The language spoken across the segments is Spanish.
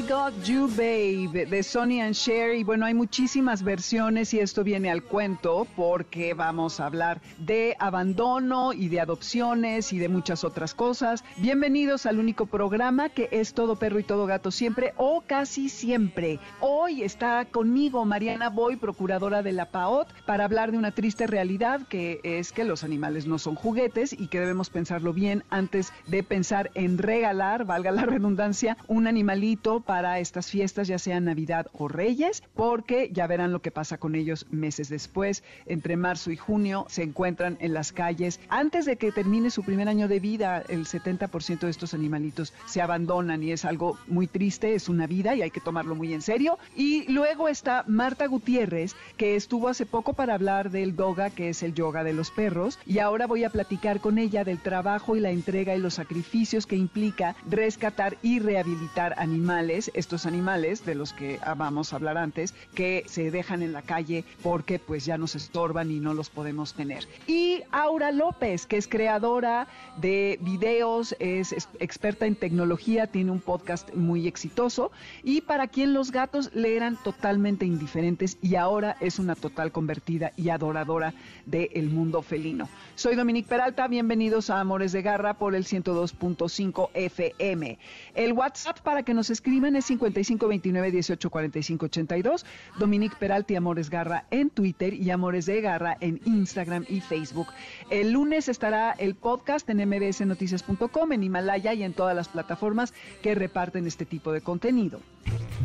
I Got You Babe de Sonny and Cher y bueno, hay muchísimas versiones y esto viene al cuento porque vamos a hablar de abandono y de adopciones y de muchas otras cosas. Bienvenidos al único programa que es todo perro y todo gato siempre o casi siempre. Hoy está conmigo Mariana Boy, procuradora de la PAOT, para hablar de una triste realidad que es que los animales no son juguetes y que debemos pensarlo bien antes de pensar en regalar, valga la redundancia, un animalito para estas fiestas, ya sea Navidad o Reyes, porque ya verán lo que pasa con ellos meses después. Entre marzo y junio se encuentran en las calles. Antes de que termine su primer año de vida, el 70% de estos animalitos se abandonan y es algo muy triste, es una vida y hay que tomarlo muy en serio. Y luego está Marta Gutiérrez, que estuvo hace poco para hablar del doga, que es el yoga de los perros, y ahora voy a platicar con ella del trabajo y la entrega y los sacrificios que implica rescatar y rehabilitar animales estos animales de los que vamos a hablar antes, que se dejan en la calle porque pues ya nos estorban y no los podemos tener. Y Aura López, que es creadora de videos, es experta en tecnología, tiene un podcast muy exitoso y para quien los gatos le eran totalmente indiferentes y ahora es una total convertida y adoradora del mundo felino. Soy Dominique Peralta, bienvenidos a Amores de Garra por el 102.5 FM. El WhatsApp para que nos escriban es 5529 184582 Dominique Peralti Amores Garra en Twitter y Amores de Garra en Instagram y Facebook. El lunes estará el podcast en mbsnoticias.com, en Himalaya y en todas las plataformas que reparten este tipo de contenido.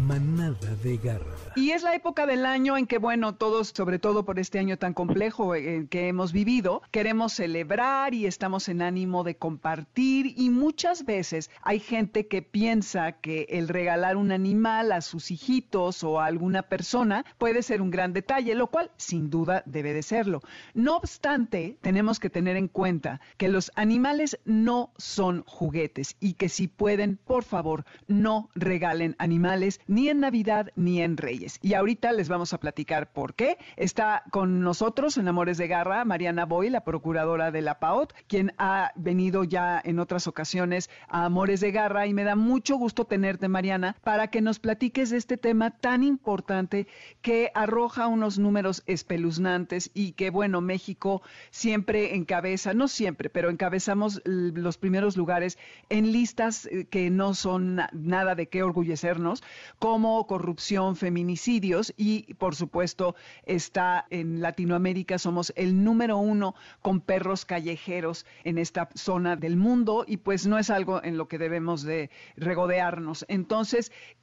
Manada de Garra. Y es la época del año en que, bueno, todos, sobre todo por este año tan complejo eh, que hemos vivido, queremos celebrar y estamos en ánimo de compartir y muchas veces hay gente que piensa que el regalar un animal a sus hijitos o a alguna persona puede ser un gran detalle, lo cual sin duda debe de serlo. No obstante, tenemos que tener en cuenta que los animales no son juguetes y que si pueden, por favor, no regalen animales ni en Navidad ni en Reyes. Y ahorita les vamos a platicar por qué. Está con nosotros en Amores de Garra Mariana Boy, la procuradora de la PAOT, quien ha venido ya en otras ocasiones a Amores de Garra y me da mucho gusto tenerte, Mariana, para que nos platiques de este tema tan importante que arroja unos números espeluznantes y que, bueno, México siempre encabeza, no siempre, pero encabezamos los primeros lugares en listas eh, que no son nada de qué orgullecernos, como corrupción, feminicidios y, por supuesto, está en Latinoamérica, somos el número uno con perros callejeros en esta zona del mundo y pues no es algo en lo que debemos de regodearnos. Entonces,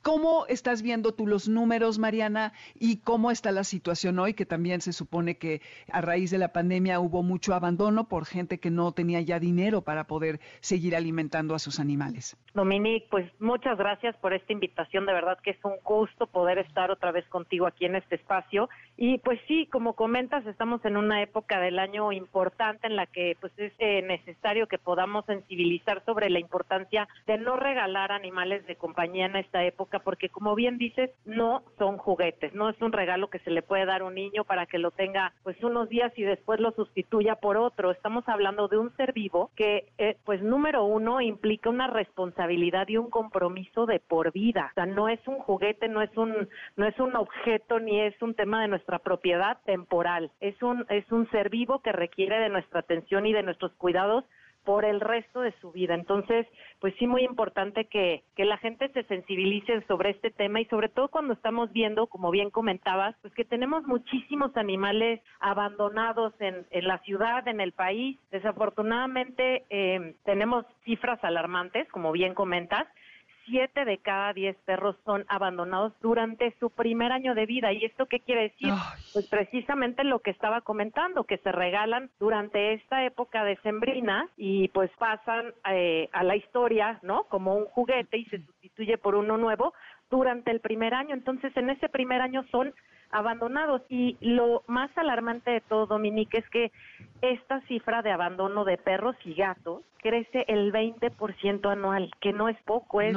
¿cómo estás viendo tú los números, Mariana, y cómo está la situación hoy, que también se supone que a raíz de la pandemia hubo mucho abandono por gente que no tenía ya dinero para poder seguir alimentando a sus animales? Dominique, pues muchas gracias por esta invitación de verdad que es un gusto poder estar otra vez contigo aquí en este espacio. Y pues sí, como comentas, estamos en una época del año importante en la que pues es eh, necesario que podamos sensibilizar sobre la importancia de no regalar animales de compañía esta época, porque como bien dices, no son juguetes, no es un regalo que se le puede dar a un niño para que lo tenga pues unos días y después lo sustituya por otro. Estamos hablando de un ser vivo que eh, pues número uno implica una responsabilidad y un compromiso de por vida. O sea, no es un juguete, no es un, no es un objeto ni es un tema de nuestra propiedad temporal. Es un, es un ser vivo que requiere de nuestra atención y de nuestros cuidados por el resto de su vida. Entonces, pues sí, muy importante que, que la gente se sensibilice sobre este tema y sobre todo cuando estamos viendo, como bien comentabas, pues que tenemos muchísimos animales abandonados en, en la ciudad, en el país. Desafortunadamente, eh, tenemos cifras alarmantes, como bien comentas, siete de cada diez perros son abandonados durante su primer año de vida. ¿Y esto qué quiere decir? Pues precisamente lo que estaba comentando, que se regalan durante esta época de sembrina y pues pasan eh, a la historia, ¿no? Como un juguete y se sustituye por uno nuevo durante el primer año. Entonces, en ese primer año son abandonados. Y lo más alarmante de todo, Dominique, es que esta cifra de abandono de perros y gatos crece el 20% anual, que no es poco, es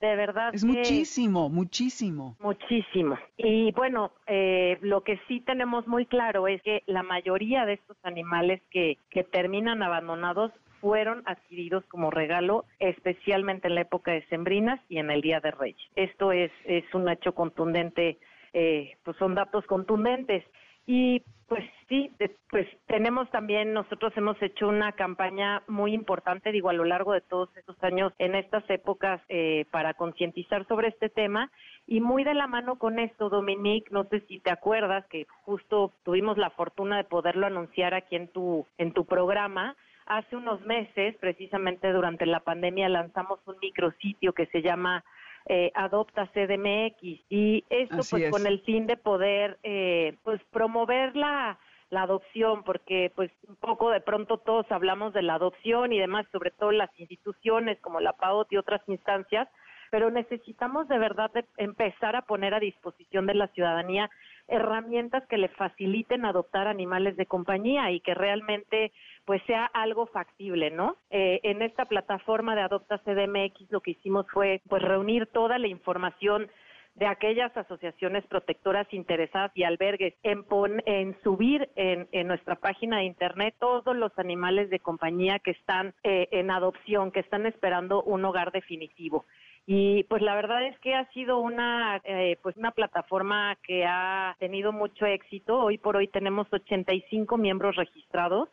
de verdad. Es muchísimo, muchísimo. Muchísimo. Y bueno, eh, lo que sí tenemos muy claro es que la mayoría de estos animales que, que terminan abandonados fueron adquiridos como regalo, especialmente en la época de Sembrinas y en el Día de Reyes. Esto es, es un hecho contundente eh, pues son datos contundentes. Y pues sí, pues tenemos también, nosotros hemos hecho una campaña muy importante, digo, a lo largo de todos estos años, en estas épocas, eh, para concientizar sobre este tema. Y muy de la mano con esto, Dominique, no sé si te acuerdas que justo tuvimos la fortuna de poderlo anunciar aquí en tu, en tu programa. Hace unos meses, precisamente durante la pandemia, lanzamos un micrositio que se llama eh, adopta CDMX y esto pues con el fin de poder eh, pues promover la, la adopción porque pues un poco de pronto todos hablamos de la adopción y demás sobre todo las instituciones como la PAOT y otras instancias pero necesitamos de verdad empezar a poner a disposición de la ciudadanía herramientas que le faciliten adoptar animales de compañía y que realmente pues sea algo factible, ¿no? Eh, en esta plataforma de Adopta CDMX lo que hicimos fue pues reunir toda la información de aquellas asociaciones protectoras interesadas y albergues en, en subir en, nuestra página de internet todos los animales de compañía que están eh, en adopción, que están esperando un hogar definitivo. Y pues la verdad es que ha sido una eh, pues una plataforma que ha tenido mucho éxito. Hoy por hoy tenemos 85 miembros registrados.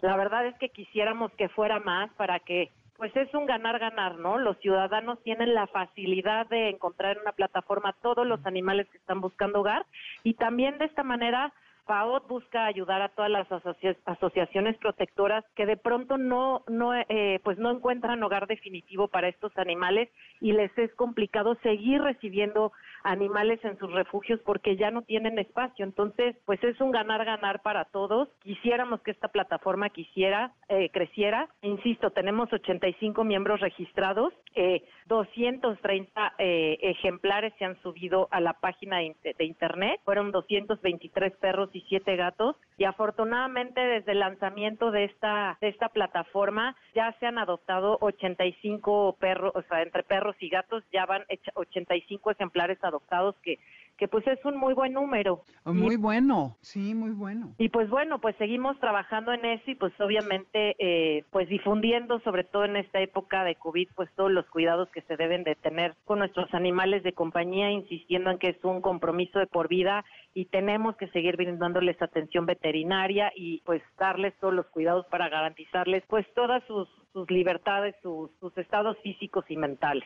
La verdad es que quisiéramos que fuera más para que pues es un ganar-ganar, ¿no? Los ciudadanos tienen la facilidad de encontrar en una plataforma todos los animales que están buscando hogar y también de esta manera FAOT busca ayudar a todas las asociaciones protectoras que de pronto no, no, eh, pues no encuentran hogar definitivo para estos animales y les es complicado seguir recibiendo animales en sus refugios porque ya no tienen espacio. Entonces, pues es un ganar-ganar para todos. Quisiéramos que esta plataforma quisiera, eh, creciera. Insisto, tenemos 85 miembros registrados, eh, 230 eh, ejemplares se han subido a la página de, internet, fueron 223 perros y siete gatos y afortunadamente desde el lanzamiento de esta de esta plataforma ya se han adoptado 85 perros, o sea, entre perros y gatos ya van 85 ejemplares adoptados que que pues es un muy buen número. Muy bueno, sí, muy bueno. Y pues bueno, pues seguimos trabajando en eso y pues obviamente eh, pues difundiendo sobre todo en esta época de COVID pues todos los cuidados que se deben de tener con nuestros animales de compañía, insistiendo en que es un compromiso de por vida y tenemos que seguir brindándoles atención veterinaria y pues darles todos los cuidados para garantizarles pues todas sus, sus libertades, sus, sus estados físicos y mentales.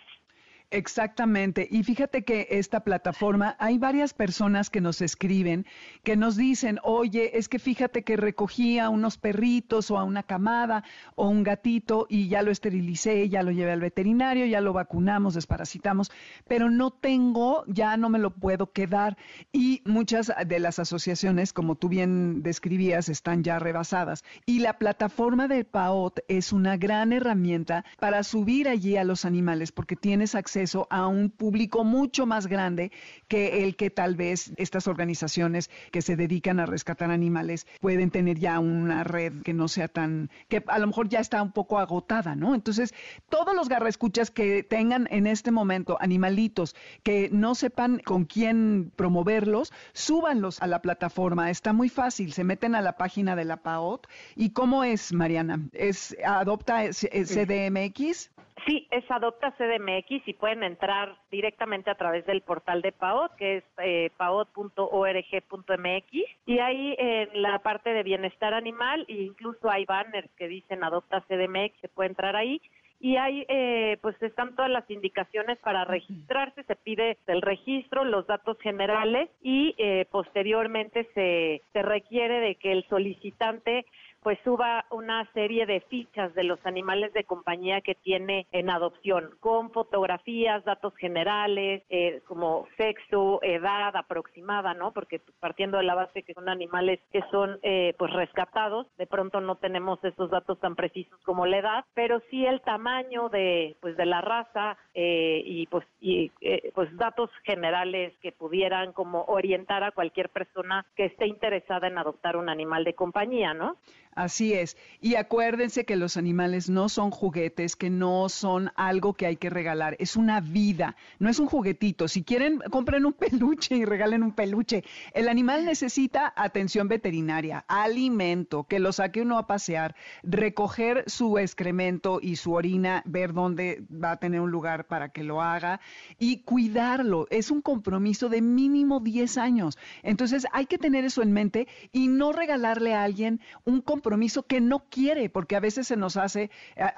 Exactamente. Y fíjate que esta plataforma, hay varias personas que nos escriben, que nos dicen, oye, es que fíjate que recogí a unos perritos o a una camada o un gatito y ya lo esterilicé, ya lo llevé al veterinario, ya lo vacunamos, desparasitamos, pero no tengo, ya no me lo puedo quedar. Y muchas de las asociaciones, como tú bien describías, están ya rebasadas. Y la plataforma de PAOT es una gran herramienta para subir allí a los animales porque tienes acceso a un público mucho más grande que el que tal vez estas organizaciones que se dedican a rescatar animales pueden tener ya una red que no sea tan, que a lo mejor ya está un poco agotada, ¿no? Entonces, todos los garraescuchas que tengan en este momento animalitos que no sepan con quién promoverlos, súbanlos a la plataforma. Está muy fácil. Se meten a la página de la PAOT. ¿Y cómo es, Mariana? ¿Es adopta CDMX? Sí, es Adopta CDMX y pueden entrar directamente a través del portal de PAOT, que es eh, paot.org.mx. Y ahí en la parte de bienestar animal, incluso hay banners que dicen Adopta CDMX, se puede entrar ahí y ahí eh, pues están todas las indicaciones para registrarse, se pide el registro, los datos generales y eh, posteriormente se, se requiere de que el solicitante pues suba una serie de fichas de los animales de compañía que tiene en adopción, con fotografías, datos generales, eh, como sexo, edad aproximada, ¿no? Porque partiendo de la base que son animales que son eh, pues rescatados, de pronto no tenemos esos datos tan precisos como la edad, pero sí el tamaño de pues de la raza eh, y pues y pues datos generales que pudieran como orientar a cualquier persona que esté interesada en adoptar un animal de compañía, ¿no? Así es. Y acuérdense que los animales no son juguetes, que no son algo que hay que regalar. Es una vida, no es un juguetito. Si quieren, compren un peluche y regalen un peluche. El animal necesita atención veterinaria, alimento, que lo saque uno a pasear, recoger su excremento y su orina, ver dónde va a tener un lugar para que lo haga y cuidarlo. Es un compromiso de mínimo 10 años. Entonces hay que tener eso en mente y no regalarle a alguien un compromiso compromiso que no quiere, porque a veces se nos hace,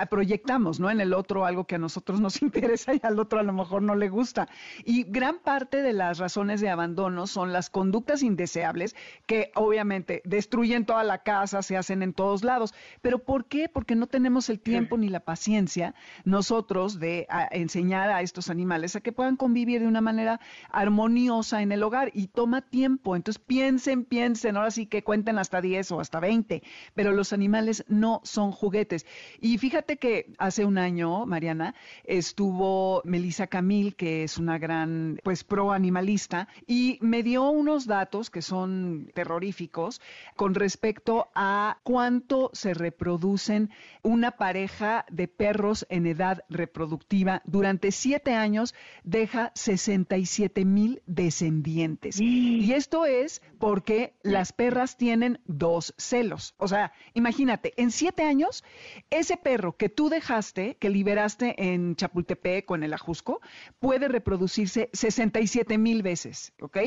proyectamos, ¿no? En el otro algo que a nosotros nos interesa y al otro a lo mejor no le gusta. Y gran parte de las razones de abandono son las conductas indeseables que obviamente destruyen toda la casa, se hacen en todos lados. Pero ¿por qué? Porque no tenemos el tiempo ni la paciencia nosotros de enseñar a estos animales a que puedan convivir de una manera armoniosa en el hogar y toma tiempo. Entonces piensen, piensen, ahora sí que cuenten hasta 10 o hasta 20 pero los animales no son juguetes. Y fíjate que hace un año, Mariana, estuvo Melissa Camil, que es una gran, pues, pro animalista, y me dio unos datos que son terroríficos con respecto a cuánto se reproducen una pareja de perros en edad reproductiva. Durante siete años deja 67 mil descendientes. Y esto es porque las perras tienen dos celos. O sea, imagínate, en siete años, ese perro que tú dejaste, que liberaste en Chapultepec con el Ajusco, puede reproducirse 67 mil veces, ¿ok?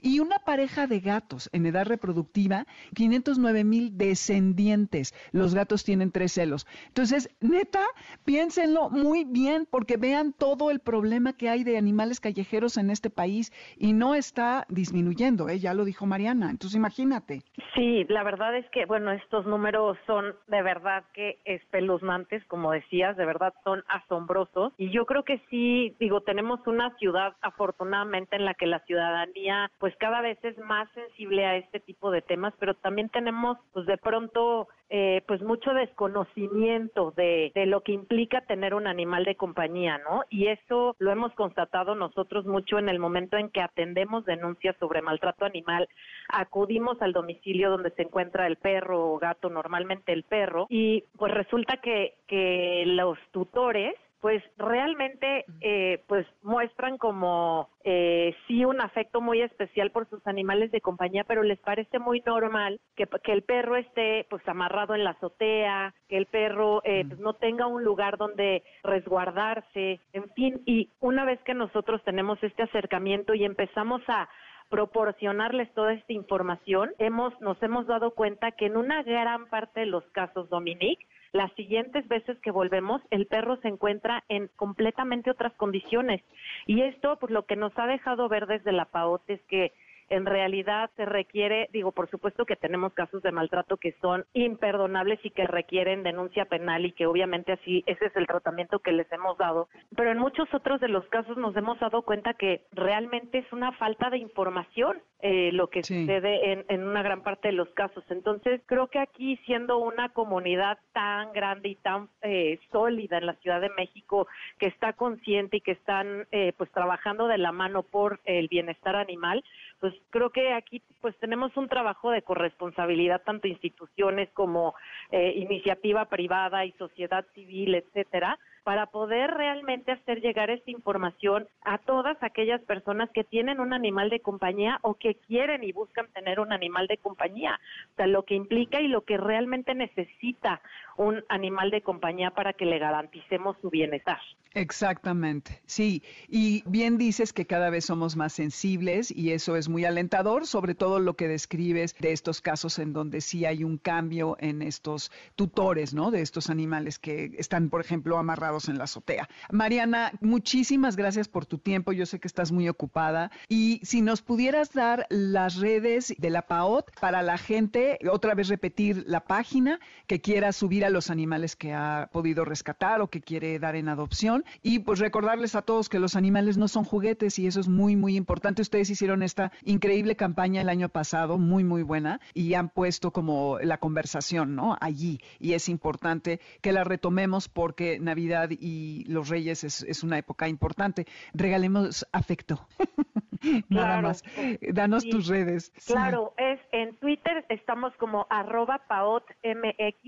Y una pareja de gatos en edad reproductiva, 509 mil descendientes. Los gatos tienen tres celos. Entonces, neta, piénsenlo muy bien porque vean todo el problema que hay de animales callejeros en este país y no está disminuyendo, ¿eh? ya lo dijo Mariana. Entonces, imagínate. Sí, la verdad es que, bueno, estos números son de verdad que espeluznantes, como decías, de verdad son asombrosos. Y yo creo que sí, digo, tenemos una ciudad afortunadamente en la que la ciudadanía pues cada vez es más sensible a este tipo de temas, pero también tenemos pues de pronto eh, pues mucho desconocimiento de, de, lo que implica tener un animal de compañía, ¿no? Y eso lo hemos constatado nosotros mucho en el momento en que atendemos denuncias sobre maltrato animal, acudimos al domicilio donde se encuentra el perro o gato, normalmente el perro, y pues resulta que, que los tutores pues realmente eh, pues muestran como eh, sí un afecto muy especial por sus animales de compañía, pero les parece muy normal que, que el perro esté pues amarrado en la azotea, que el perro eh, pues, no tenga un lugar donde resguardarse, en fin, y una vez que nosotros tenemos este acercamiento y empezamos a proporcionarles toda esta información, hemos, nos hemos dado cuenta que en una gran parte de los casos, Dominique, las siguientes veces que volvemos, el perro se encuentra en completamente otras condiciones. Y esto, pues lo que nos ha dejado ver desde la PAOT es que en realidad se requiere, digo, por supuesto que tenemos casos de maltrato que son imperdonables y que requieren denuncia penal y que obviamente así ese es el tratamiento que les hemos dado, pero en muchos otros de los casos nos hemos dado cuenta que realmente es una falta de información eh, lo que sucede en, en, una gran parte de los casos. Entonces, creo que aquí, siendo una comunidad tan grande y tan eh, sólida en la Ciudad de México, que está consciente y que están eh, pues trabajando de la mano por el bienestar animal, pues creo que aquí pues tenemos un trabajo de corresponsabilidad tanto instituciones como eh, iniciativa privada y sociedad civil, etcétera, para poder realmente hacer llegar esta información a todas aquellas personas que tienen un animal de compañía o que quieren y buscan tener un animal de compañía. O sea, lo que implica y lo que realmente necesita un animal de compañía para que le garanticemos su bienestar. Exactamente, sí. Y bien dices que cada vez somos más sensibles y eso es muy alentador, sobre todo lo que describes de estos casos en donde sí hay un cambio en estos tutores, ¿no? De estos animales que están, por ejemplo, amarrados en la azotea. Mariana, muchísimas gracias por tu tiempo. Yo sé que estás muy ocupada. Y si nos pudieras dar las redes de la PAOT para la gente, otra vez repetir la página que quiera subir a los animales que ha podido rescatar o que quiere dar en adopción. Y pues recordarles a todos que los animales no son juguetes y eso es muy, muy importante. Ustedes hicieron esta increíble campaña el año pasado, muy, muy buena, y han puesto como la conversación, ¿no? Allí. Y es importante que la retomemos porque Navidad y los Reyes es, una época importante. Regalemos afecto. Nada más. Danos tus redes. Claro, es en Twitter estamos como arroba paotmx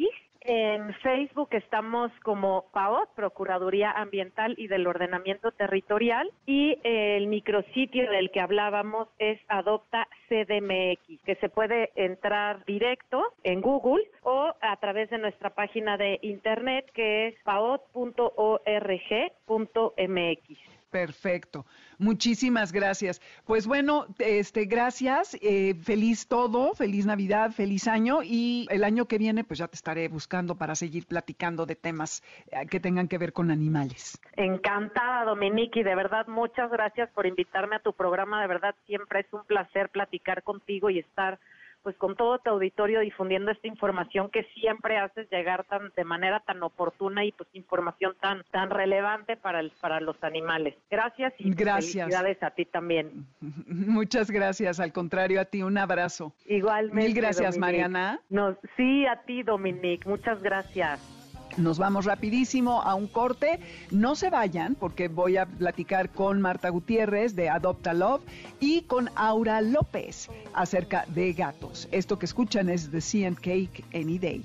en Facebook estamos como PAOT, Procuraduría Ambiental y del Ordenamiento Territorial, y el micrositio del que hablábamos es Adopta CDMX, que se puede entrar directo en Google o a través de nuestra página de internet que es paot.org.mx. Perfecto. Muchísimas gracias. Pues bueno, este, gracias. Eh, feliz todo, feliz Navidad, feliz año y el año que viene, pues ya te estaré buscando para seguir platicando de temas eh, que tengan que ver con animales. Encantada, Dominique, y de verdad muchas gracias por invitarme a tu programa. De verdad siempre es un placer platicar contigo y estar pues con todo tu auditorio difundiendo esta información que siempre haces llegar tan de manera tan oportuna y pues información tan tan relevante para el, para los animales. Gracias y pues, felicidades a ti también. Muchas gracias, al contrario a ti, un abrazo. Igualmente. Mil gracias, Mariana. No, sí, a ti, Dominique, muchas gracias. Nos vamos rapidísimo a un corte. No se vayan porque voy a platicar con Marta Gutiérrez de Adopta Love y con Aura López acerca de gatos. Esto que escuchan es The Sea Cake Any Day.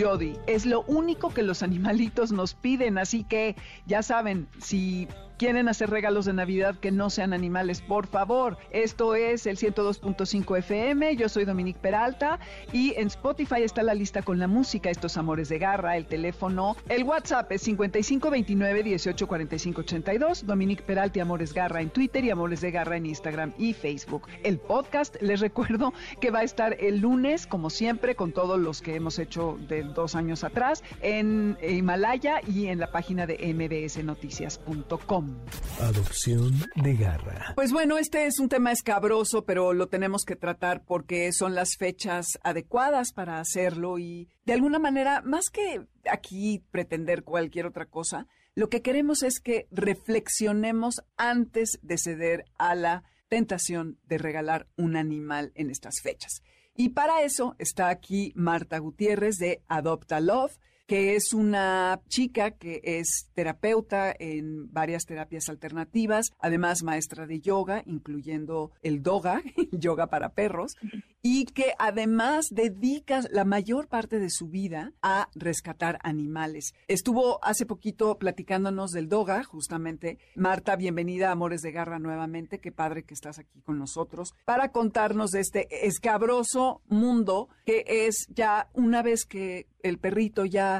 Jody, es lo único que los animalitos nos piden, así que ya saben, si quieren hacer regalos de Navidad que no sean animales, por favor. Esto es el 102.5 FM. Yo soy Dominique Peralta y en Spotify está la lista con la música, estos amores de garra, el teléfono. El WhatsApp es 5529 184582. Dominique Peralta y Amores Garra en Twitter y Amores de Garra en Instagram y Facebook. El podcast, les recuerdo que va a estar el lunes, como siempre, con todos los que hemos hecho de dos años atrás, en Himalaya y en la página de mbsnoticias.com. Adopción de garra. Pues bueno, este es un tema escabroso, pero lo tenemos que tratar porque son las fechas adecuadas para hacerlo y de alguna manera, más que aquí pretender cualquier otra cosa, lo que queremos es que reflexionemos antes de ceder a la tentación de regalar un animal en estas fechas. Y para eso está aquí Marta Gutiérrez de Adopta Love que es una chica que es terapeuta en varias terapias alternativas, además maestra de yoga, incluyendo el doga, yoga para perros, y que además dedica la mayor parte de su vida a rescatar animales. Estuvo hace poquito platicándonos del doga, justamente. Marta, bienvenida a Amores de Garra nuevamente. Qué padre que estás aquí con nosotros para contarnos de este escabroso mundo que es ya una vez que el perrito ya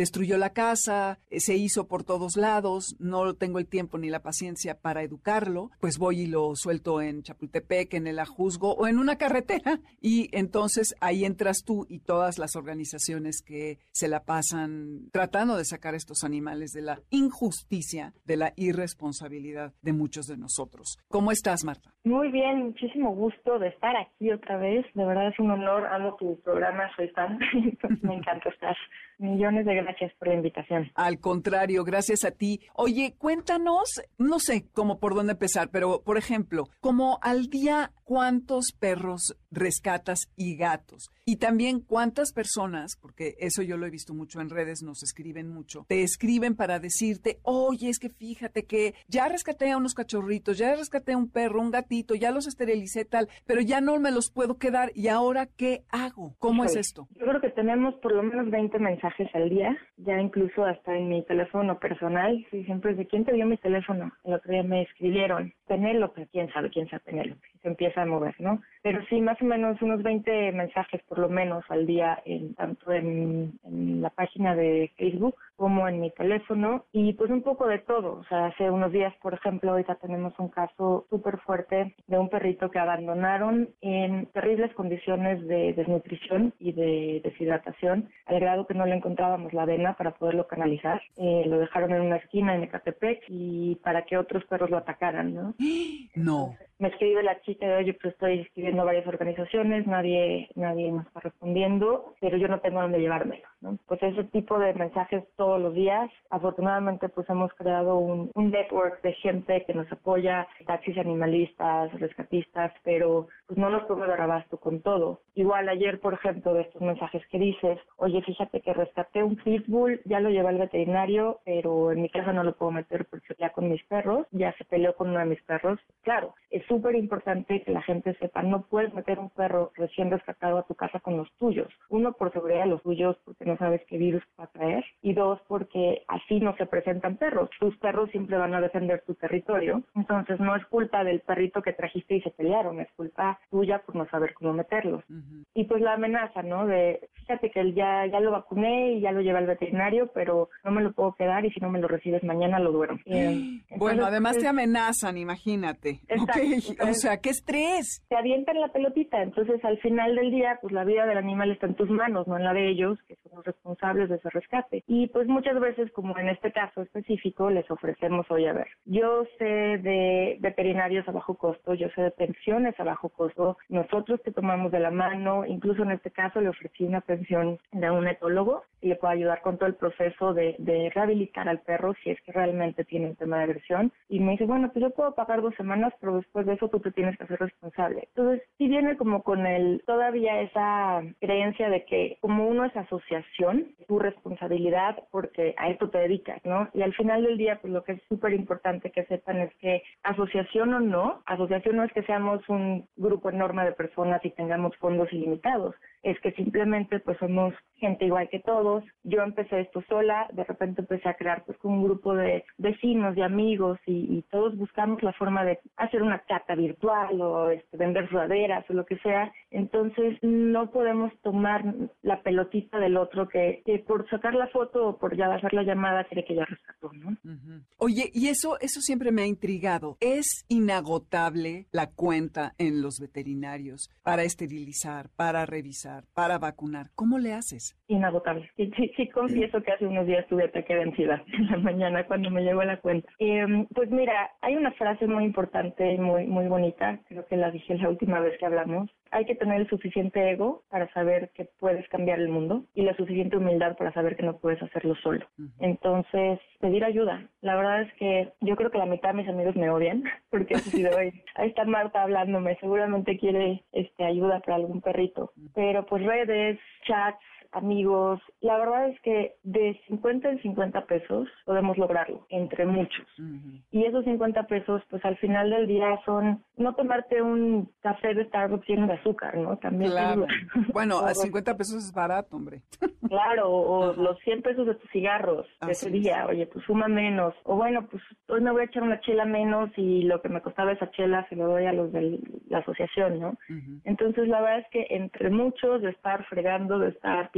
destruyó la casa, eh, se hizo por todos lados, no tengo el tiempo ni la paciencia para educarlo, pues voy y lo suelto en Chapultepec, en el Ajuzgo o en una carretera y entonces ahí entras tú y todas las organizaciones que se la pasan tratando de sacar estos animales de la injusticia, de la irresponsabilidad de muchos de nosotros. ¿Cómo estás, Marta? Muy bien, muchísimo gusto de estar aquí otra vez. De verdad es un honor, amo tu programa, soy fan. Me encanta estar. Millones de gracias por la invitación. Al contrario, gracias a ti. Oye, cuéntanos, no sé cómo por dónde empezar, pero por ejemplo, como al día, ¿cuántos perros rescatas y gatos? Y también cuántas personas, porque eso yo lo he visto mucho en redes, nos escriben mucho, te escriben para decirte, oye, es que fíjate que ya rescaté a unos cachorritos, ya rescaté a un perro, un gatito, ya los esterilicé tal, pero ya no me los puedo quedar. ¿Y ahora qué hago? ¿Cómo es esto? Yo creo que tenemos por lo menos 20 mensajes al día, ya incluso hasta en mi teléfono personal, sí, siempre es de quién te dio mi teléfono. El otro día me escribieron, Penélope, quién sabe quién sea Penélope, se empieza a mover, ¿no? Pero sí, más o menos unos 20 mensajes por lo menos al día, en, tanto en, en la página de Facebook como en mi teléfono y pues un poco de todo. O sea, hace unos días, por ejemplo, ahorita tenemos un caso súper fuerte de un perrito que abandonaron en terribles condiciones de desnutrición y de deshidratación, al grado que no le encontrábamos la vena para poderlo canalizar. Eh, lo dejaron en una esquina en Ecatepec y para que otros perros lo atacaran, ¿no? No. me escribe la chica de, oye, pues estoy escribiendo varias organizaciones, nadie, nadie me está respondiendo, pero yo no tengo dónde llevármelo, ¿no? Pues ese tipo de mensajes los días. Afortunadamente, pues hemos creado un, un network de gente que nos apoya, taxis animalistas, rescatistas, pero pues no nos podemos dar abasto con todo. Igual ayer, por ejemplo, de estos mensajes que dices, oye, fíjate que rescaté un pitbull, ya lo llevé al veterinario, pero en mi casa no lo puedo meter porque ya con mis perros, ya se peleó con uno de mis perros. Claro, es súper importante que la gente sepa, no puedes meter un perro recién rescatado a tu casa con los tuyos. Uno, por seguridad de los tuyos, porque no sabes qué virus va a traer. Y dos, porque así no se presentan perros. Tus perros siempre van a defender tu territorio. Entonces, no es culpa del perrito que trajiste y se pelearon, es culpa tuya por no saber cómo meterlos. Y pues la amenaza, ¿no? De, fíjate que él ya, ya lo vacuné y ya lo llevé al veterinario, pero no me lo puedo quedar y si no me lo recibes mañana lo duermo. Eh, bueno, además te amenazan, imagínate. O sea, qué estrés. te avientan la pelotita. Entonces, al final del día, pues la vida del animal está en tus manos, no en la de ellos, que los responsables de ese rescate. Y pues muchas veces, como en este caso específico, les ofrecemos, oye, a ver, yo sé de veterinarios a bajo costo, yo sé de pensiones a bajo costo, nosotros te tomamos de la mano, incluso en este caso le ofrecí una pensión de un etólogo y le puedo ayudar con todo el proceso de, de rehabilitar al perro si es que realmente tiene un tema de agresión. Y me dice, bueno, pues yo puedo pagar dos semanas, pero después de eso tú te tienes que hacer responsable. Entonces, sí viene como con el, todavía esa creencia de que como uno es asociación, es tu responsabilidad porque a esto te dedicas, ¿no? Y al final del día, pues lo que es súper importante que sepan es que asociación o no, asociación no es que seamos un grupo enorme de personas y tengamos fondos ilimitados, es que simplemente pues somos gente igual que todos. Yo empecé esto sola, de repente empecé a crear pues con un grupo de vecinos, de amigos y, todos buscamos la forma de hacer una cata virtual o este, vender sudaderas o lo que sea. Entonces no podemos tomar la pelotita del otro que, que por sacar la foto o por ya hacer la llamada cree que ya rescató, ¿no? Ujú. Oye, y eso, eso siempre me ha intrigado. ¿Es inagotable la cuenta en los veterinarios para esterilizar, para revisar, para vacunar? ¿Cómo le haces? Inagotable. Sí, sí, sí confieso que hace unos días tuve ataque de ansiedad en la mañana cuando me llegó la cuenta. Eh, pues mira, hay una frase muy importante y muy, muy bonita, creo que la dije la última vez que hablamos. Hay que tener el suficiente ego para saber que puedes cambiar el mundo y la suficiente humildad para saber que no puedes hacerlo solo. Entonces, pedir ayuda. La verdad es que yo creo que la mitad de mis amigos me odian porque he sido hoy. Ahí está Marta hablándome, seguramente quiere este, ayuda para algún perrito. Pero pues redes, chats, amigos, la verdad es que de 50 en 50 pesos podemos lograrlo, entre muchos. Y esos 50 pesos, pues al final del día son no tomarte un café de Starbucks lleno de azúcar, ¿no? También Claro. Bueno, a O- 50 pesos es barato, hombre. Claro, o los 100 pesos de tus cigarros de ese día, oye, pues suma menos. O bueno, pues hoy me voy a echar una chela menos y lo que me costaba esa chela se lo doy a los de la asociación, ¿no? Entonces, la verdad es que entre muchos, de estar fregando, de estar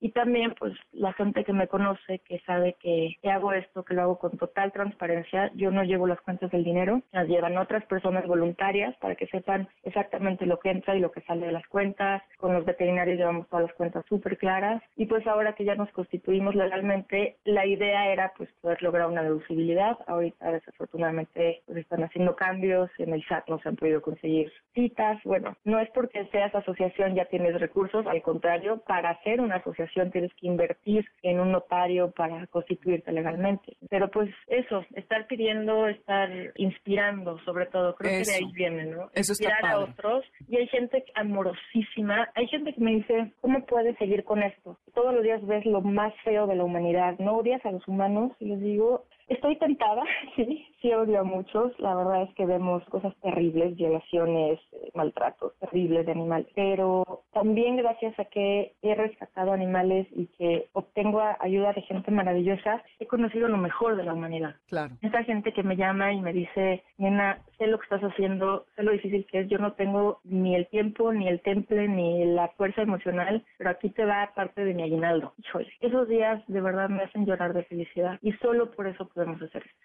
y también pues la gente que me conoce, que sabe que, que hago esto, que lo hago con total transparencia, yo no llevo las cuentas del dinero, las llevan otras personas voluntarias para que sepan exactamente lo que entra y lo que sale de las cuentas, con los veterinarios llevamos todas las cuentas súper claras. Y pues ahora que ya nos constituimos legalmente, la idea era pues poder lograr una deducibilidad, ahorita desafortunadamente pues están haciendo cambios, en el SAT no se han podido conseguir citas, bueno, no es porque seas asociación ya tienes recursos, al contrario, para hacer una asociación tienes que invertir en un notario para constituirte legalmente. Pero pues eso, estar pidiendo, estar inspirando sobre todo, creo que de ahí viene, ¿no? Eso Inspirar a otros. Y hay gente amorosísima, hay gente que me dice, ¿cómo puedes seguir con esto? Todos los días ves lo más feo de la humanidad, no odias a los humanos, y les digo, Estoy tentada, sí, sí odio a muchos. La verdad es que vemos cosas terribles, violaciones, eh, maltratos terribles de animales. Pero también gracias a que he rescatado animales y que obtengo ayuda de gente maravillosa, he conocido lo mejor de la humanidad. Claro. Esta gente que me llama y me dice, nena, sé lo que estás haciendo, sé lo difícil que es. Yo no tengo ni el tiempo, ni el temple, ni la fuerza emocional, pero aquí te va parte de mi aguinaldo. Híjole, esos días de verdad me hacen llorar de felicidad y solo por eso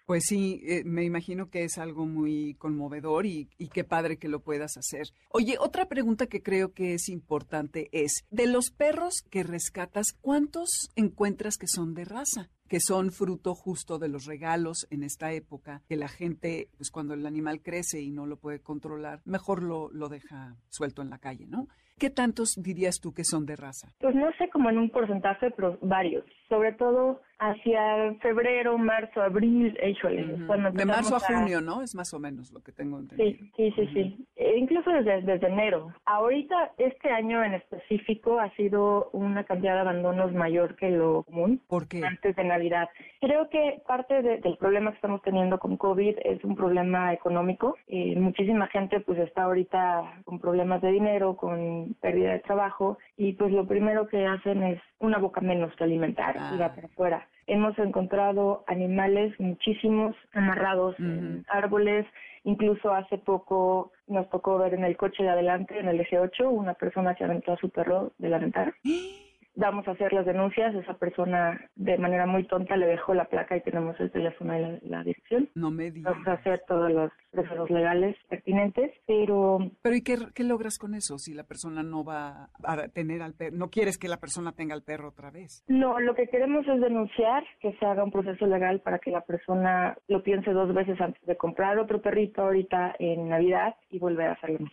Pues sí, eh, me imagino que es algo muy conmovedor y, y, qué padre que lo puedas hacer. Oye, otra pregunta que creo que es importante es, de los perros que rescatas, ¿cuántos encuentras que son de raza? que son fruto justo de los regalos en esta época, que la gente, pues cuando el animal crece y no lo puede controlar, mejor lo, lo deja suelto en la calle, ¿no? ¿Qué tantos dirías tú que son de raza? Pues no sé como en un porcentaje, pero varios. Sobre todo hacia febrero, marzo, abril, échole. De marzo a, junio, ¿no? Es más o menos lo que tengo entendido. Sí, sí, sí, sí. E incluso desde, desde enero. Ahorita, este año en específico, ha sido una cantidad de abandonos mayor que lo común. ¿Por qué? Antes de Navidad. Creo que parte del problema que estamos teniendo con COVID es un problema económico. Eh, muchísima gente pues está ahorita con problemas de dinero, con pérdida de trabajo y pues lo primero que hacen es una boca menos que alimentar y va ah. para afuera. Hemos encontrado animales muchísimos amarrados en árboles, incluso hace poco nos tocó ver en el coche de adelante, en el eje 8, una persona se aventó a su perro de la ventana. vamos a hacer las denuncias. Esa persona de manera muy tonta le dejó la placa y tenemos el teléfono y la, dirección. No me digas. Vamos a hacer todos los procesos legales pertinentes, pero... Pero ¿y qué, qué, logras con eso si la persona no va a tener al perro? ¿No quieres que la persona tenga al perro otra vez? No, lo que queremos es denunciar que se haga un proceso legal para que la persona lo piense dos veces antes de comprar otro perrito ahorita en Navidad y volver a hacerlo.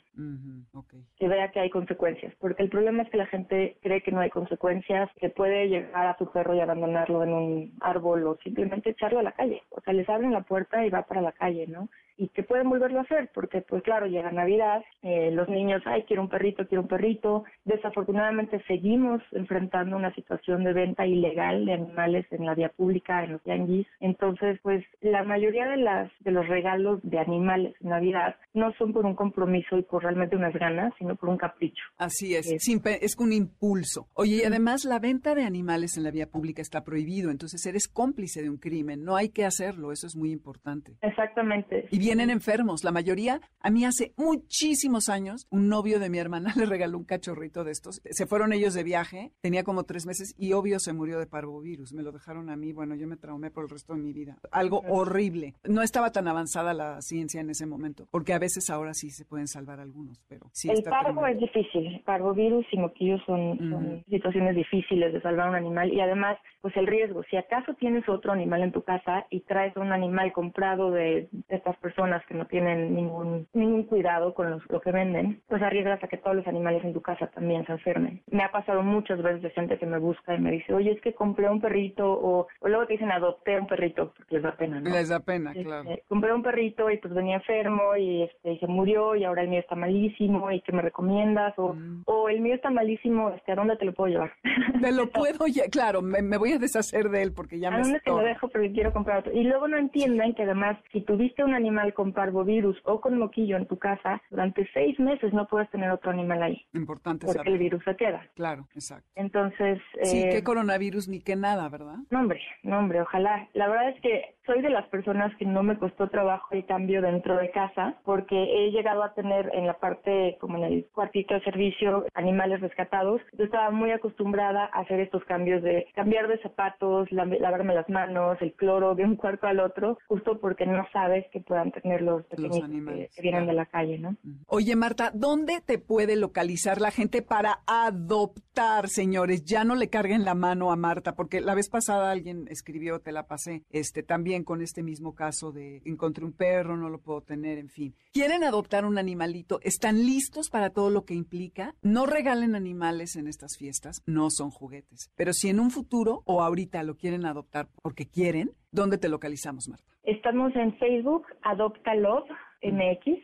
Que vea que hay consecuencias, porque el problema es que la gente cree que no hay consecuencias que puede llegar a su perro y abandonarlo en un árbol o simplemente echarlo a la calle. O sea, les abren la puerta y va para la calle, ¿no? y que pueden volverlo a hacer, porque pues claro, llega Navidad, eh, los niños, ay, quiero un perrito, quiero un perrito. Desafortunadamente seguimos enfrentando una situación de venta ilegal de animales en la vía pública, en los yanguis. Entonces, pues la mayoría de las de los regalos de animales en Navidad no son por un compromiso y por realmente unas ganas, sino por un capricho. Así es, es, es un impulso. Oye, y además la venta de animales en la vía pública está prohibido, entonces eres cómplice de un crimen, no hay que hacerlo, eso es muy importante. Exactamente vienen enfermos. La mayoría, a mí hace muchísimos años, un novio de mi hermana le regaló un cachorrito de estos. Se fueron ellos de viaje, tenía como tres meses y obvio se murió de parvovirus. Me lo dejaron a mí, bueno, yo me traumé por el resto de mi vida. Algo horrible. No estaba tan avanzada la ciencia en ese momento, porque a veces ahora sí se pueden salvar algunos, pero sí. El parvo es difícil. Parvovirus y moquillos son, son situaciones difíciles de salvar un animal y además, pues el riesgo. Si acaso tienes otro animal en tu casa y traes un animal comprado de estas personas, que no tienen ningún, ningún cuidado con los, lo que venden, pues arriesgas a que todos los animales en tu casa también se enfermen. Me ha pasado muchas veces de gente que me busca y me dice, oye, es que compré un perrito, o, luego te dicen, adopté un perrito, porque les da pena, ¿no? Les da pena, este, claro. Compré un perrito y pues venía enfermo y, este, y se murió y ahora el mío está malísimo y ¿qué me recomiendas? O, mm. o el mío está malísimo, este, ¿a dónde te lo puedo llevar? Te lo puedo, ya, claro, me, voy a deshacer de él porque ya me... ¿A dónde te lo dejo? Porque quiero comprar otro. Y luego no entienden que además, si tuviste un animal con parvovirus o con moquillo en tu casa, durante seis meses no puedes tener otro animal ahí. Importante Porque el virus se queda. Claro, exacto. Entonces... Sí, eh, qué coronavirus ni qué nada, ¿verdad? No, hombre, no, hombre, ojalá. La verdad es que soy de las personas que no me costó trabajo el cambio dentro de casa porque he llegado a tener en la parte como en el cuartito de servicio animales rescatados. Yo estaba muy acostumbrada a hacer estos cambios de cambiar de zapatos, lavarme las manos, el cloro de un cuarto al otro, justo porque no sabes que puedan tener los pequeños que, vienen de la calle, ¿no? Oye, Marta, ¿dónde te puede localizar la gente para adoptar, señores? Ya no le carguen la mano a Marta, porque la vez pasada alguien escribió, te la pasé, este, también con este mismo caso de encontré un perro, no lo puedo tener, en fin. ¿Quieren adoptar un animalito? ¿Están listos para todo lo que implica? No regalen animales en estas fiestas, no son juguetes. Pero si en un futuro o ahorita lo quieren adoptar porque quieren, ¿dónde te localizamos, Marta? Estamos en Facebook, Adopta Love MX,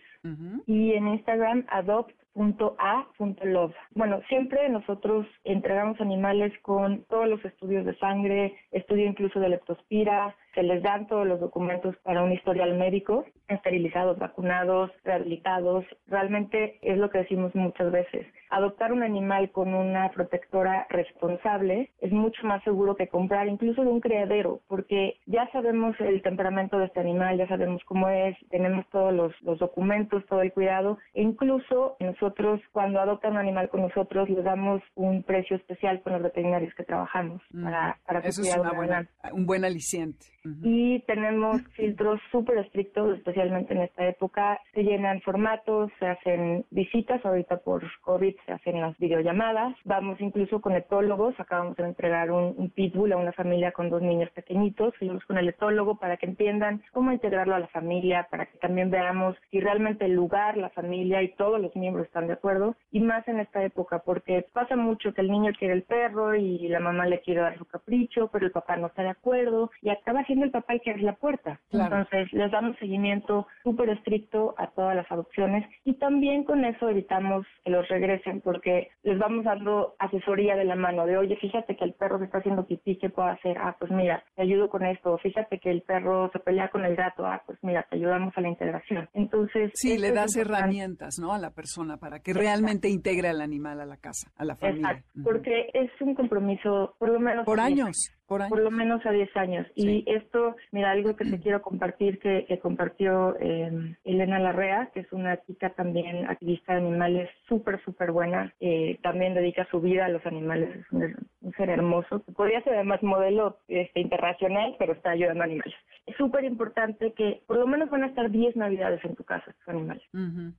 y en Instagram, Adopt .a.love. Bueno, siempre nosotros entregamos animales con todos los estudios de sangre, estudio incluso de leptospira, se les dan todos los documentos para un historial médico, esterilizados, vacunados, rehabilitados. Realmente es lo que decimos muchas veces. Adoptar un animal con una protectora responsable es mucho más seguro que comprar incluso de un criadero, porque ya sabemos el temperamento de este animal, ya sabemos cómo es, tenemos todos los, los documentos, todo el cuidado. E incluso nosotros, cuando adoptan un animal con nosotros, le damos un precio especial con los veterinarios que trabajamos mm. para, para Eso es una buena, un buen aliciente. Y tenemos filtros súper estrictos, especialmente en esta época. Se llenan formatos, se hacen visitas, ahorita por COVID se hacen las videollamadas. Vamos incluso con etólogos, acabamos de entregar un, pitbull a una familia con dos niños pequeñitos. Fuimos con el etólogo para que entiendan cómo integrarlo a la familia, para que también veamos si realmente el lugar, la familia y todos los miembros están de acuerdo. Y más en esta época, porque pasa mucho que el niño quiere el perro y la mamá le quiere dar su capricho, pero el papá no está de acuerdo y acaba siendo el papá el que abre la puerta. Entonces, les damos seguimiento súper estricto a todas las adopciones y también con eso evitamos que los regresen porque les vamos dando asesoría de la mano de, oye, fíjate que el perro se está haciendo pipí, ¿qué puedo hacer? Ah, pues mira, te ayudo con esto. Fíjate que el perro se pelea con el gato. Ah, pues mira, te ayudamos a la integración. Entonces... Sí, le das herramientas, ¿no? A la persona para que realmente integre al animal a la casa, a la familia. Exacto, porque es un compromiso, por lo menos... Por años. Por, lo menos a 10 años. Y esto, mira, algo que te quiero compartir que, compartió eh, Elena Larrea, que es una chica también activista de animales súper, súper buena. Eh, también dedica su vida a los animales. Es un, ser hermoso. Podría ser además modelo este, internacional, pero está ayudando a animales. Es súper importante que por lo menos van a estar 10 navidades en tu casa estos animales.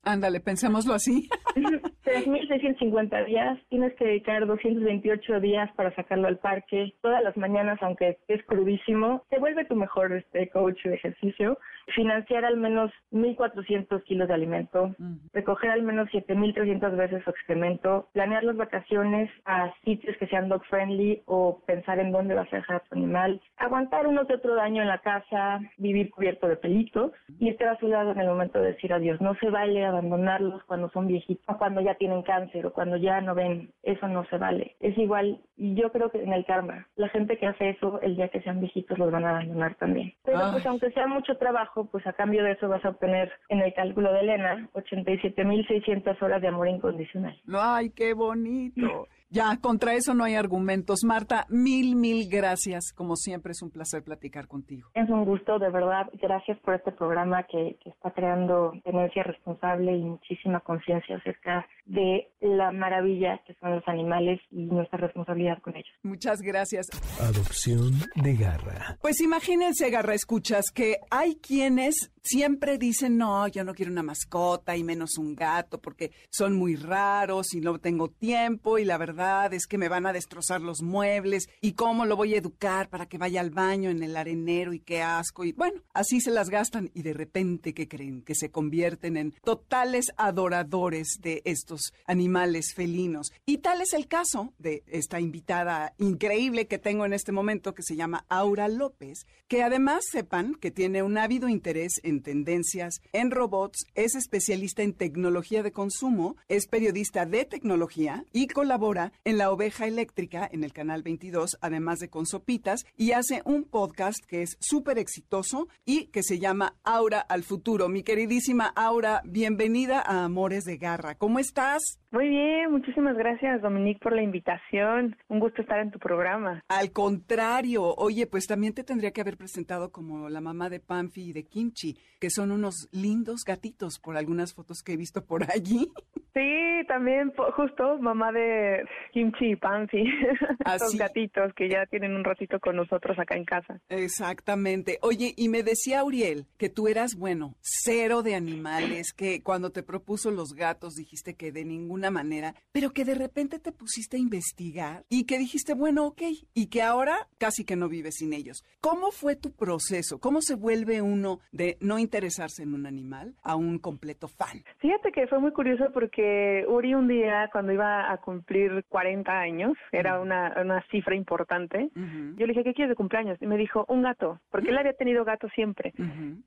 Ándale, pensémoslo así. 3.650 días. Tienes que dedicar 228 días para sacarlo al parque. Todas las mañanas aunque es crudísimo, se vuelve tu mejor este coach de ejercicio. Financiar al menos 1.400 kilos de alimento, recoger al menos 7.300 veces su excremento, planear las vacaciones a sitios que sean dog friendly o pensar en dónde vas a dejar a tu animal, aguantar uno que otro daño en la casa, vivir cubierto de pelitos y estar a su lado en el momento de decir adiós. No se vale abandonarlos cuando son viejitos, o cuando ya tienen cáncer o cuando ya no ven. Eso no se vale. Es igual, y yo creo que en el karma, la gente que hace eso, el día que sean viejitos los van a abandonar también. Pero pues aunque sea mucho trabajo, pues a cambio de eso vas a obtener en el cálculo de Elena 87.600 horas de amor incondicional. ¡Ay, qué bonito! Ya, contra eso no hay argumentos. Marta, mil, mil gracias. Como siempre, es un placer platicar contigo. Es un gusto, de verdad. Gracias por este programa que, que está creando tenencia responsable y muchísima conciencia acerca de la maravilla que son los animales y nuestra responsabilidad con ellos. Muchas gracias. Adopción de garra. Pues imagínense, garra, escuchas, que hay quienes siempre dicen, no, yo no quiero una mascota y menos un gato porque son muy raros y no tengo tiempo y la verdad es que me van a destrozar los muebles y cómo lo voy a educar para que vaya al baño en el arenero y qué asco. Y bueno, así se las gastan y de repente, ¿qué creen? Que se convierten en totales adoradores de estos animales felinos. Y tal es el caso de esta invitada increíble que tengo en este momento que se llama Aura López, que además sepan que tiene un ávido interés en tendencias, en robots, es especialista en tecnología de consumo, es periodista de tecnología y colabora En La Oveja Eléctrica en el canal 22, además de con Sopitas, y hace un podcast que es súper exitoso y que se llama Aura al Futuro. Mi queridísima Aura, bienvenida a Amores de Garra. ¿Cómo estás? Muy bien, muchísimas gracias Dominique por la invitación. Un gusto estar en tu programa. Al contrario, oye, pues también te tendría que haber presentado como la mamá de Panfi y de Kimchi, que son unos lindos gatitos por algunas fotos que he visto por allí. Sí, también justo mamá de Kimchi y Panfi, Los gatitos que ya tienen un ratito con nosotros acá en casa. Exactamente. Oye, y me decía Uriel que tú eras, bueno, cero de animales, que cuando te propuso los gatos dijiste que de ningún manera, pero que de repente te pusiste a investigar y que dijiste, bueno, ok, y que ahora casi que no vives sin ellos. ¿Cómo fue tu proceso? ¿Cómo se vuelve uno de no interesarse en un animal a un completo fan? Fíjate que fue muy curioso porque Uri un día, cuando iba a cumplir 40 años, era una, una cifra importante, yo le dije, ¿qué quieres de cumpleaños? Y me dijo, un gato, porque él había tenido gato siempre.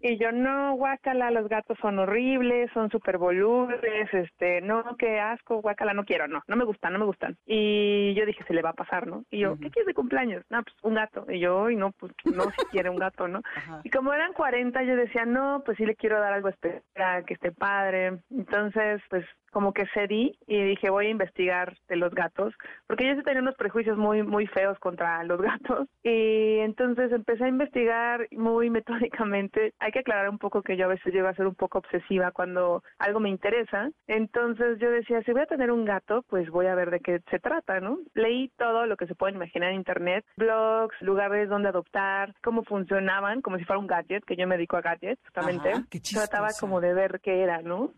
Y yo, no, guácala, los gatos son horribles, son súper volubles, este, no, qué asco guacala, no quiero, no, no me gustan, no me gustan. Y yo dije, se le va a pasar, ¿no? Y yo, ¿qué quieres de cumpleaños? No, pues un gato. Y yo, y no, pues no, si quiere un gato, ¿no? Y como eran 40, yo decía, no, pues sí le quiero dar algo especial, que esté padre. Entonces, pues como que cedí y dije voy a investigar de los gatos, porque yo sí tenía unos prejuicios muy muy feos contra los gatos y entonces empecé a investigar muy metódicamente. Hay que aclarar un poco que yo a veces llego a ser un poco obsesiva cuando algo me interesa, entonces yo decía, si voy a tener un gato, pues voy a ver de qué se trata, ¿no? Leí todo lo que se puede imaginar en internet, blogs, lugares donde adoptar, cómo funcionaban, como si fuera un gadget, que yo me dedico a gadgets, justamente. Trataba como de ver qué era, ¿no?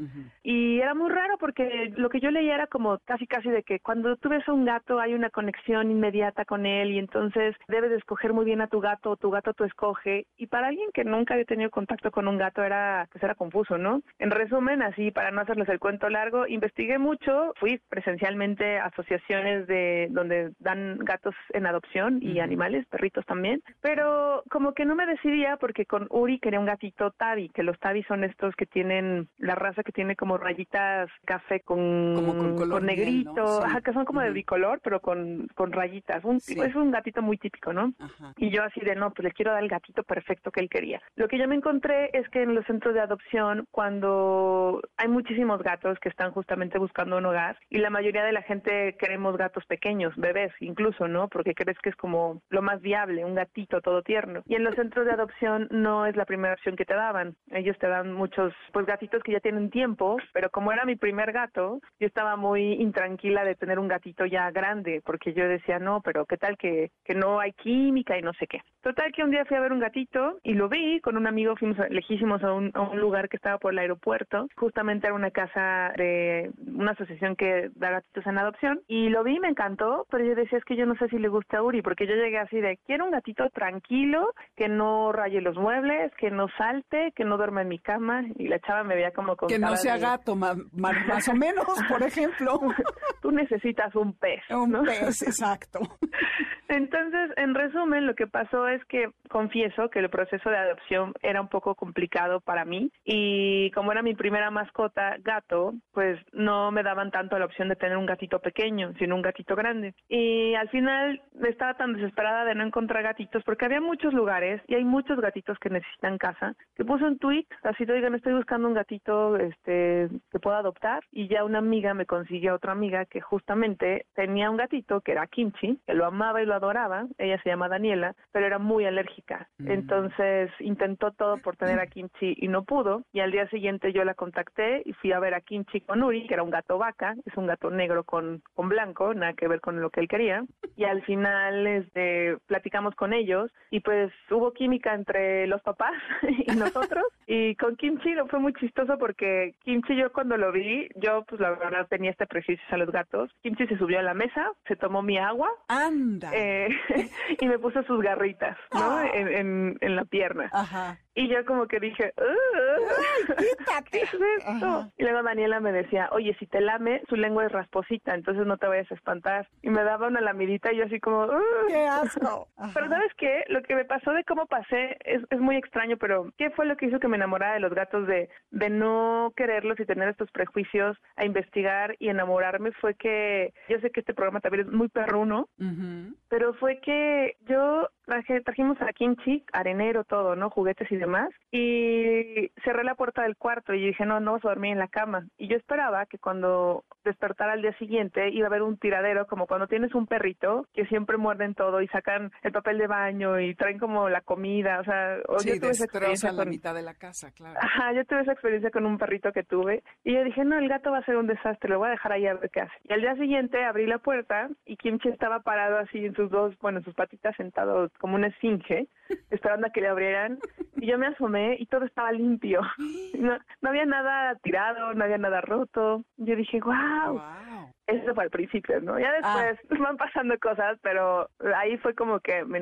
Y era muy raro porque lo que yo leía era como casi casi de que cuando tú ves a un gato hay una conexión inmediata con él y entonces debes de escoger muy bien a tu gato o tu gato tú escoge y para alguien que nunca había tenido contacto con un gato era pues era confuso, ¿no? En resumen, así para no hacerles el cuento largo, investigué mucho, fui presencialmente a asociaciones de donde dan gatos en adopción y animales, perritos también, pero como que no me decidía porque con Uri quería un gatito tabi, que los tabi son estos que tienen la raza que tiene como rayitas café con, con, negrito, que son como de bicolor, pero con, con rayitas. Un, Es un gatito muy típico, ¿no? Y yo así de, no, pues le quiero dar el gatito perfecto que él quería. Lo que yo me encontré es que en los centros de adopción, cuando hay muchísimos gatos que están justamente buscando un hogar, y la mayoría de la gente queremos gatos pequeños, bebés incluso, ¿no? Porque crees que es como lo más viable, un gatito todo tierno. Y en los centros de adopción no es la primera opción que te daban. Ellos te dan muchos, pues gatitos que ya tienen tiempo, pero como era mi primer gato, yo estaba muy intranquila de tener un gatito ya grande, porque yo decía, no, pero qué tal que, que no hay química y no sé qué. Total que un día fui a ver un gatito y lo vi con un amigo, fuimos lejísimos a un, a un lugar que estaba por el aeropuerto, justamente era una casa de una asociación que da gatitos en adopción, y lo vi, me encantó, pero yo decía, es que yo no sé si le gusta a Uri, porque yo llegué así de, quiero un gatito tranquilo, que no raye los muebles, que no salte, que no duerma en mi cama, y la chava me veía como con Que no sea gato, más o menos, por ejemplo. Tú necesitas un pez. Un pez, exacto. Entonces, en resumen, lo que pasó es que confieso que el proceso de adopción era un poco complicado para mí y como era mi primera mascota, gato, pues no me daban tanto la opción de tener un gatito pequeño, sino un gatito grande. Y al final estaba tan desesperada de no encontrar gatitos porque había muchos lugares y hay muchos gatitos que necesitan casa, que puse un tweet así de, oigan, estoy buscando un gatito este que pueda adoptar y ya una amiga me consiguió otra amiga que justamente tenía un gatito que era Kimchi, que lo amaba y lo adoraba, ella se llama Daniela, pero era muy alérgica. Mm. Entonces intentó todo por tener a Kimchi y no pudo. Y al día siguiente yo la contacté y fui a ver a Kimchi con Uri, que era un gato vaca, es un gato negro con, con blanco, nada que ver con lo que él quería. Y al final este, platicamos con ellos y pues hubo química entre los papás y nosotros. y con Kimchi fue muy chistoso porque Kimchi yo cuando lo vi, yo pues la verdad tenía este prejuicio a los gatos. Kimchi se subió a la mesa, se tomó mi agua. Anda. Eh, y me puso sus garritas, ¿no? Ah. En, en, la pierna. Ajá. Y yo como que dije, ¿qué es esto? Y luego Daniela me decía, oye, si te lame, su lengua es rasposita, entonces no te vayas a espantar. Y me daba una lamidita y yo así como, ¡qué asco! Pero ¿sabes qué? Lo que me pasó de cómo pasé es, es muy extraño, pero ¿qué fue lo que hizo que me enamorara de los gatos, de, de no quererlos y tener estos prejuicios, a investigar y enamorarme? Fue que, yo sé que este programa también es muy perruno, pero fue que yo traje, trajimos a Kimchi, arenero, todo, ¿no? Juguetes y demás. Y cerré la puerta del cuarto y dije, no, no vas a dormir en la cama. Y yo esperaba que cuando despertara al día siguiente iba a haber un tiradero, como cuando tienes un perrito que siempre muerden todo y sacan el papel de baño y traen como la comida. O sea, o yo tuve esa experiencia la mitad de la casa, claro. Ajá, yo tuve esa experiencia con un perrito que tuve. Y yo dije, no, el gato va a ser un desastre, lo voy a dejar ahí a ver qué hace. Y al día siguiente abrí la puerta y Kimchi estaba parado así en sus dos, bueno, sus patitas sentado como una esfinge, esperando a que le abrieran. Y yo me asomé y todo estaba limpio. No, no había nada tirado, no había nada roto. Yo dije, wow. wow. Eso fue al principio, ¿no? Ya después ah. van pasando cosas, pero ahí fue como que mi,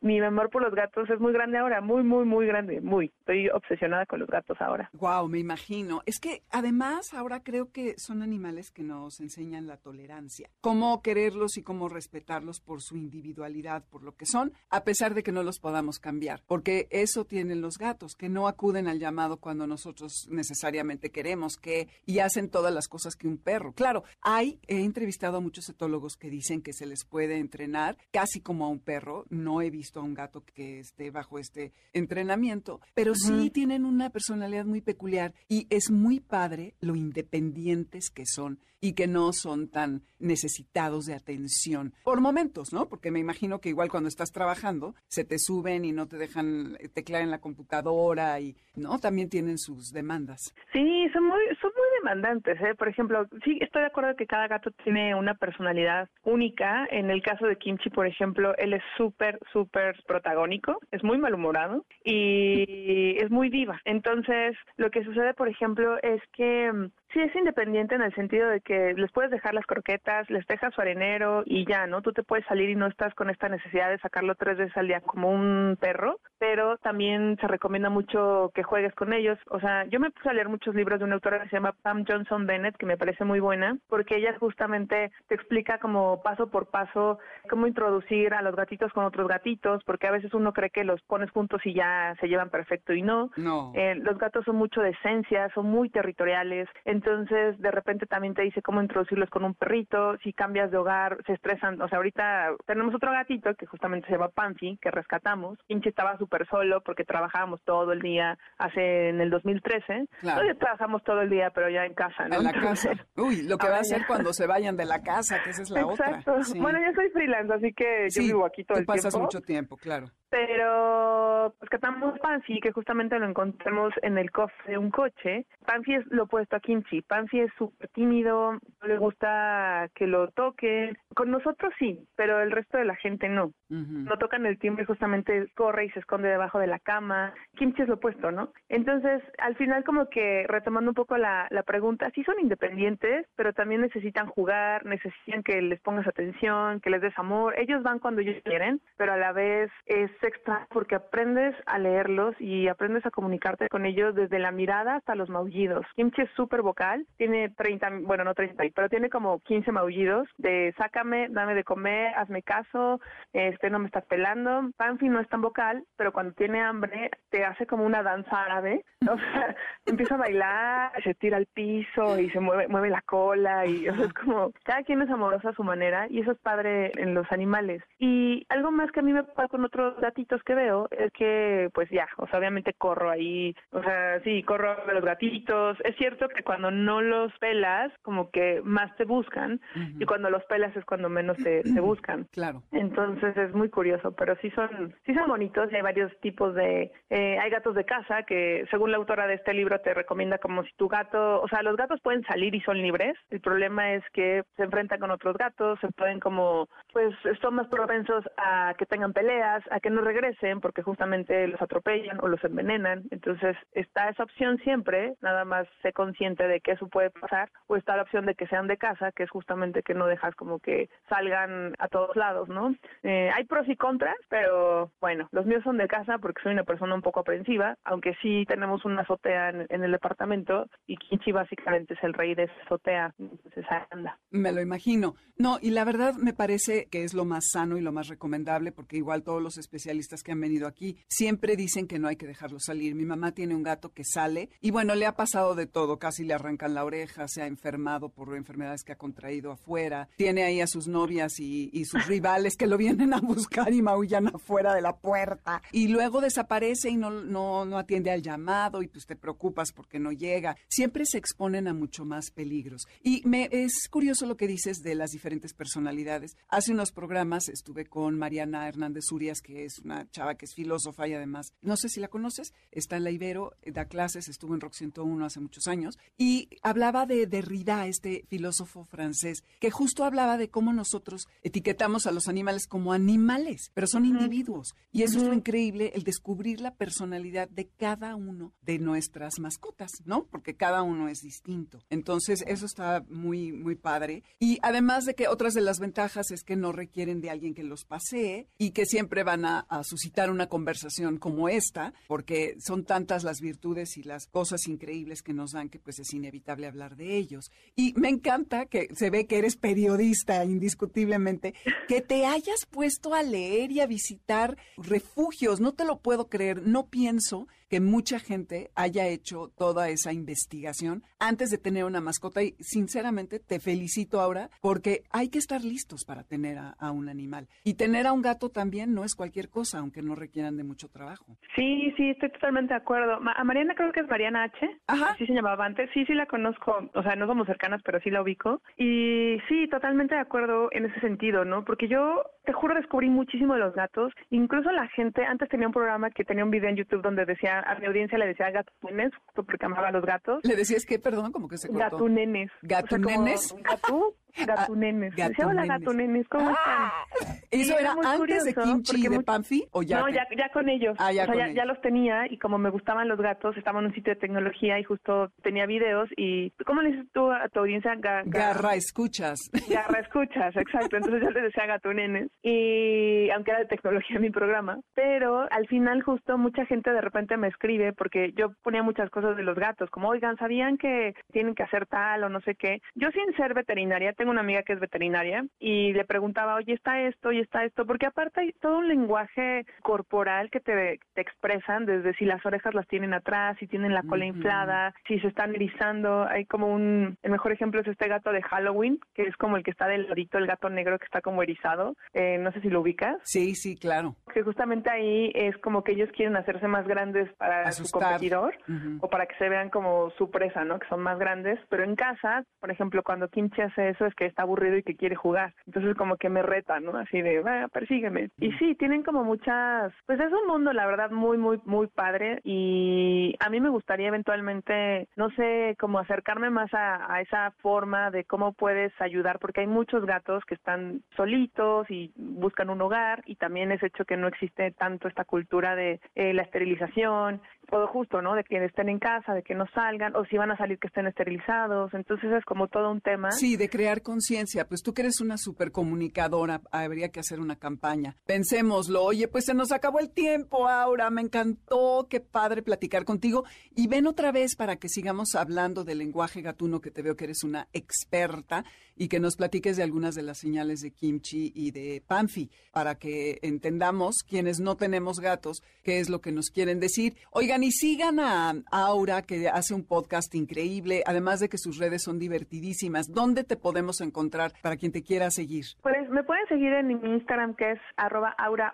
mi amor por los gatos es muy grande ahora, muy, muy, muy grande, muy. Estoy obsesionada con los gatos ahora. Wow, me imagino. Es que además ahora creo que son animales que nos enseñan la tolerancia, cómo quererlos y cómo respetarlos por su individualidad, por lo que son, a pesar de que no los podamos cambiar, porque eso tienen los gatos, que no acuden al llamado cuando nosotros necesariamente queremos que y hacen todas las cosas que un perro. Claro, he entrevistado a muchos etólogos que dicen que se les puede entrenar casi como a un perro. No he visto a un gato que esté bajo este entrenamiento, pero sí tienen una personalidad muy peculiar y es muy padre lo independientes que son y que no son tan necesitados de atención por momentos, ¿no? Porque me imagino que igual cuando estás trabajando se te suben y no te dejan teclear en la computadora y, ¿no? También tienen sus demandas. Sí, son muy, son muy demandantes, ¿eh? Por ejemplo, sí, estoy de acuerdo que cada gato tiene una personalidad única. En el caso de Kimchi, por ejemplo, él es súper, súper protagónico, es muy malhumorado y es muy diva. Entonces, lo que sucede, por ejemplo, es que mm, sí es independiente en el sentido de que les puedes dejar las croquetas, les dejas su arenero y ya, ¿no? Tú te puedes salir y no estás con esta necesidad de sacarlo tres veces al día como un perro, pero también se recomienda mucho que juegues con ellos. O sea, yo me puse a leer muchos libros de una autora que se llama Pam Johnson Bennett, que me parece muy buena, porque ella justamente te explica como paso por paso cómo introducir a los gatitos con otros gatitos, porque a veces uno cree que los pones juntos y ya se llevan perfecto y no. No. Eh, los gatos son mucho de esencia, son muy territoriales, entonces de repente también te dice cómo introducirlos con un perrito, si cambias de hogar, se estresan, o sea, ahorita tenemos otro gatito que justamente se llama Pansy, que rescatamos, Pinche estaba súper solo porque trabajábamos todo el día, hace en el 2013, claro. Todavía trabajamos todo el día, pero ya en casa, ¿no? En la casa. Uy, lo que va a hacer cuando se vayan de la casa, que esa es la Exacto. otra. Bueno, yo soy freelance, así que yo vivo aquí todo el tiempo. pasas mucho tiempo, claro pero rescatamos Pansy, que justamente lo encontramos en el cofre de un coche. Pansy es lo opuesto a Kimchi. Pansy es súper tímido, no le gusta que lo toquen. Con nosotros sí, pero el resto de la gente no. No tocan el timbre, justamente corre y se esconde debajo de la cama. Kimchi es lo opuesto, ¿no? Entonces, al final como que retomando un poco la, la pregunta, sí son independientes, pero también necesitan jugar, necesitan que les pongas atención, que les des amor. Ellos van cuando ellos quieren, pero a la vez es extra porque aprendes a leerlos y aprendes a comunicarte con ellos desde la mirada hasta los maullidos. Kimchi es súper vocal, tiene 30, bueno, no 30, pero tiene como 15 maullidos de sácame, dame de comer, hazme caso, este no me estás pelando. Panfi no es tan vocal, pero cuando tiene hambre te hace como una danza árabe, o sea, empieza a bailar, se tira al piso y se mueve, mueve la cola y es como cada quien es amoroso a su manera y eso es padre en los animales. Y algo más que a mí me pasa con otros gatitos que veo es que, pues ya, o sea, obviamente corro ahí, o sea, sí, corro de los gatitos. Es cierto que cuando no los pelas, como que más te buscan, y cuando los pelas es cuando menos te, buscan. Claro. Entonces es muy curioso, pero sí son, sí son bonitos y hay varios tipos de, eh, hay gatos de casa que, según la autora de este libro, te recomienda como si tu gato, o sea, los gatos pueden salir y son libres. El problema es que se enfrentan con otros gatos, se pueden como, pues, son más propensos a que tengan peleas, a que no regresen porque justamente los atropellan o los envenenan. Entonces está esa opción siempre, nada más sé consciente de que eso puede pasar, o está la opción de que sean de casa, que es justamente que no dejas como que salgan a todos lados, ¿no? Eh, hay pros y contras, pero bueno, los míos son de casa porque soy una persona un poco aprensiva, aunque sí tenemos una azotea en, el departamento y Kinchi básicamente es el rey de esa azotea, entonces anda. Me lo imagino. No, y la verdad me parece que es lo más sano y lo más recomendable porque igual todos los especialistas que han venido aquí siempre dicen que no hay que dejarlo salir. Mi mamá tiene un gato que sale y bueno, le ha pasado de todo, casi le arrancan la oreja, se ha enfermado por enfermedades que ha contraído afuera, tiene ahí a sus novias y, y sus rivales que lo vienen a buscar y maullan afuera de la puerta y luego desaparece y no, no, no atiende al llamado y pues te preocupas porque no llega. Siempre se exponen a mucho más peligros. Y me es curioso lo que dices de las diferentes personalidades. Hace unos programas estuve con Mariana Hernández Urias, que es una chava que es filósofa y además, no sé si la conoces, está en la Ibero, da clases, estuvo en Rock 101 hace muchos años y hablaba de Derrida, este filósofo francés, que justo hablaba de cómo nosotros etiquetamos a los animales como animales, pero son individuos. Y eso es lo increíble, el descubrir la personalidad de cada uno de nuestras mascotas, ¿no? Porque cada uno es distinto. Entonces, eso está muy, muy padre. Y además de que otras de las ventajas es que no requieren de alguien que los pasee y que siempre van a, a suscitar una conversación como esta, porque son tantas las virtudes y las cosas increíbles que nos dan que pues es inevitable hablar de ellos. Y me encanta que se ve que eres periodista indiscutiblemente, que te hayas puesto a leer y a visitar refugios. No te lo puedo creer, no pienso que mucha gente haya hecho toda esa investigación antes de tener una mascota y sinceramente te felicito ahora porque hay que estar listos para tener a, un animal. Y tener a un gato también no es cualquier cosa, aunque no requieran de mucho trabajo. Sí, sí, estoy totalmente de acuerdo. a Mariana creo que es Mariana H. Ajá. Así se llamaba antes. Sí, sí la conozco. O sea, no somos cercanas, pero sí la ubico. Y sí, totalmente de acuerdo en ese sentido, ¿no? Porque yo, te juro, descubrí muchísimo de los gatos. Incluso la gente, antes tenía un programa que tenía un video en YouTube donde decía a, mi audiencia le decía gatunenes, porque amaba a los gatos. ¿Le decías que, perdón, como que se cortó? Gatunenes. ¿Gatunenes? O Gatunenes. Ah, hola gatunenes, ¿cómo ah, están? ¿Eso era antes de Kimchi y de Panfi o ya? No, ya, ya con ellos. Ah, ya, o sea, ya, los tenía y como me gustaban los gatos, estaba en un sitio de tecnología y justo tenía videos y ¿cómo le dices tú a tu audiencia? garra escuchas. Garra escuchas, exacto. Entonces yo les decía gatunenes y aunque era de tecnología mi programa, pero al final justo mucha gente de repente me escribe porque yo ponía muchas cosas de los gatos, como oigan, ¿sabían que tienen que hacer tal o no sé qué? Yo sin ser veterinaria tengo una amiga que es veterinaria y le preguntaba, oye, está esto y está esto, porque aparte hay todo un lenguaje corporal que te, te expresan, desde si las orejas las tienen atrás, si tienen la cola inflada, si se están erizando. Hay como un, el mejor ejemplo es este gato de Halloween, que es como el que está del ladito, el gato negro que está como erizado. Eh, no sé si lo ubicas. Sí, sí, claro. Que justamente ahí es como que ellos quieren hacerse más grandes para su competidor o para que se vean como su presa, ¿no? Que son más grandes. Pero en casa, por ejemplo, cuando Kimchi hace eso, es que está aburrido y que quiere jugar. Entonces como que me reta, ¿no? Así de, va, persígueme. Y sí, tienen como muchas, pues es un mundo, la verdad, muy, muy, muy padre y a mí me gustaría eventualmente, no sé, como acercarme más a, a esa forma de cómo puedes ayudar, porque hay muchos gatos que están solitos y buscan un hogar y también es hecho que no existe tanto esta cultura de eh, la esterilización todo justo, ¿no? De que estén en casa, de que no salgan, o si van a salir que estén esterilizados. Entonces es como todo un tema. Sí, de crear conciencia. Pues tú que eres una super comunicadora, habría que hacer una campaña. Pensémoslo. Oye, pues se nos acabó el tiempo, Aura. Me encantó. Qué padre platicar contigo. Y ven otra vez para que sigamos hablando del lenguaje gatuno, que te veo que eres una experta, y que nos platiques de algunas de las señales de kimchi y de panfi, para que entendamos, quienes no tenemos gatos, qué es lo que nos quieren decir. Oigan, y sigan a Aura, que hace un podcast increíble, además de que sus redes son divertidísimas. ¿Dónde te podemos encontrar para quien te quiera seguir? Pues me pueden seguir en mi Instagram, que es aurav,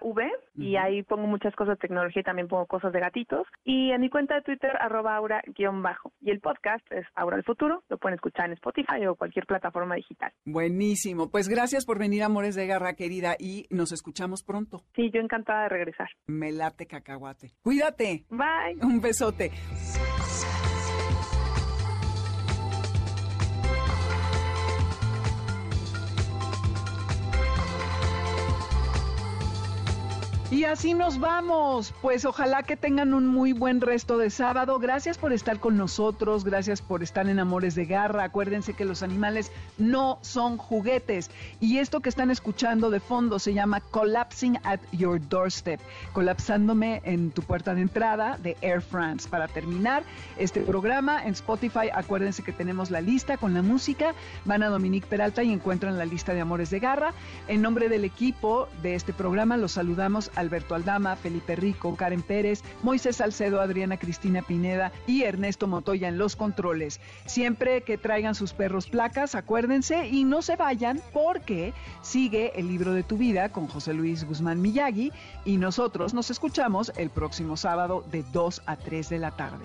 y ahí pongo muchas cosas de tecnología y también pongo cosas de gatitos. Y en mi cuenta de Twitter, arroba aura-bajo. Y el podcast es Aura el Futuro, lo pueden escuchar en Spotify o cualquier plataforma digital. Buenísimo. Pues gracias por venir, Amores de Garra, querida, y nos escuchamos pronto. Sí, yo encantada de regresar. Me late cacahuate. Cuídate. Bye. Un besote. Y así nos vamos. Pues ojalá que tengan un muy buen resto de sábado. Gracias por estar con nosotros, gracias por estar en Amores de Garra. Acuérdense que los animales no son juguetes. Y esto que están escuchando de fondo se llama Collapsing at Your Doorstep, colapsándome en tu puerta de entrada de Air France. Para terminar este programa en Spotify, acuérdense que tenemos la lista con la música. Van a Dominique Peralta y encuentran la lista de Amores de Garra. En nombre del equipo de este programa los saludamos a Alberto Aldama, Felipe Rico, Karen Pérez, Moisés Salcedo, Adriana Cristina Pineda y Ernesto Motoya en los controles. Siempre que traigan sus perros placas, acuérdense y no se vayan porque sigue el libro de tu vida con José Luis Guzmán Miyagi y nosotros nos escuchamos el próximo sábado de 2 a 3 de la tarde.